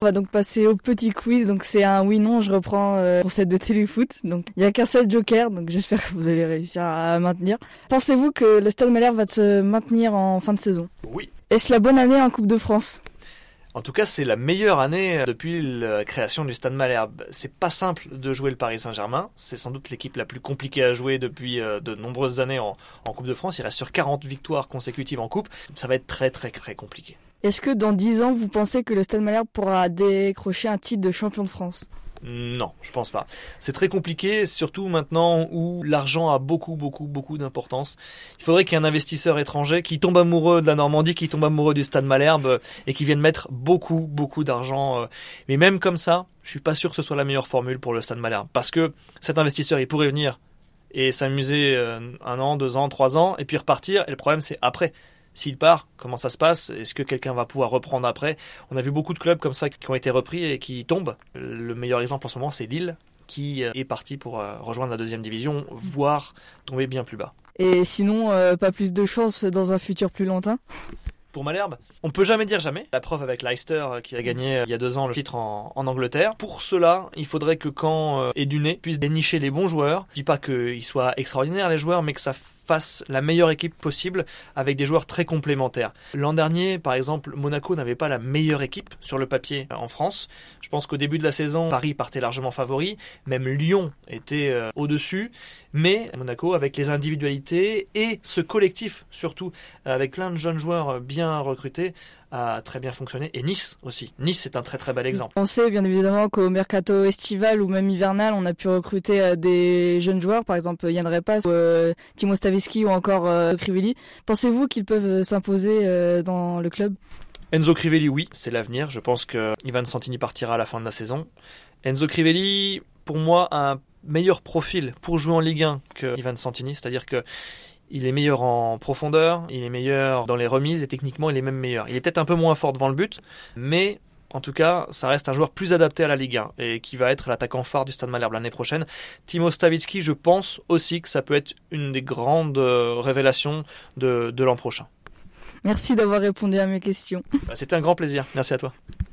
On va donc passer au petit quiz. Donc c'est un oui/non. Je reprends euh, pour cette de téléfoot. Donc il y a qu'un seul joker. Donc j'espère que vous allez réussir à maintenir. Pensez-vous que le Stade Malherbe va se maintenir en fin de saison? Oui. Est-ce la bonne année en Coupe de France? En tout cas, c'est la meilleure année depuis la création du Stade Malherbe. C'est pas simple de jouer le Paris Saint-Germain. C'est sans doute l'équipe la plus compliquée à jouer depuis euh, de nombreuses années en, en Coupe de France. Il reste sur 40 victoires consécutives en Coupe. Ça va être très très très compliqué. Est-ce que dans 10 ans, vous pensez que le Stade Malherbe pourra décrocher un titre de champion de France? Non, je pense pas. C'est très compliqué, surtout maintenant où l'argent a beaucoup, beaucoup, beaucoup d'importance. Il faudrait qu'il y ait un investisseur étranger qui tombe amoureux de la Normandie, qui tombe amoureux du Stade Malherbe et qui vienne mettre beaucoup, beaucoup d'argent. Euh. Mais même comme ça, je suis pas sûr que ce soit la meilleure formule pour le Stade Malherbe, parce que cet investisseur, il pourrait venir et s'amuser euh, un an, deux ans, trois ans, et puis repartir. Et le problème, c'est après. S'il part, comment ça se passe? Est-ce que quelqu'un va pouvoir reprendre après? On a vu beaucoup de clubs comme ça qui ont été repris et qui tombent. Le meilleur exemple en ce moment, c'est Lille, qui euh, est parti pour euh, rejoindre la deuxième division, voire tomber bien plus bas. Et sinon, euh, pas plus de chance dans un futur plus lointain? Pour Malherbe. On peut jamais dire jamais. La preuve avec Leicester qui a gagné il y a deux ans le titre en, Angleterre. Pour cela, il faudrait que Caen et Duné puissent dénicher les bons joueurs. Je dis pas qu'ils soient extraordinaires les joueurs, mais que ça fasse la meilleure équipe possible avec des joueurs très complémentaires. L'an dernier, par exemple, Monaco n'avait pas la meilleure équipe sur le papier en France. Je pense qu'au début de la saison, Paris partait largement favori, même Lyon était euh, au-dessus, mais Monaco avec les individualités et ce collectif surtout avec plein de jeunes joueurs bien recrutés a très bien fonctionné. Et Nice aussi. Nice, c'est un très très bel exemple. On sait bien évidemment qu'au mercato estival ou même hivernal, on a pu recruter euh, des jeunes joueurs, par exemple Yann Repas, euh, Timo Stavisky ou encore euh, Crivelli. Pensez-vous qu'ils peuvent s'imposer dans le club? Enzo Crivelli, oui, c'est l'avenir. Je pense que Ivan Santini partira à la fin de la saison. Enzo Crivelli, pour moi, a un meilleur profil pour jouer en Ligue 1 que Ivan Santini, c'est-à-dire que il est meilleur en profondeur, il est meilleur dans les remises et techniquement il est même meilleur. Il est peut-être un peu moins fort devant le but, mais en tout cas, ça reste un joueur plus adapté à la Ligue 1 et qui va être l'attaquant phare du Stade Malherbe l'année prochaine. Timo Stavitsky, je pense aussi que ça peut être une des grandes euh, révélations de, l'an prochain. Merci d'avoir répondu à mes questions. Bah, c'était un grand plaisir. Merci à toi.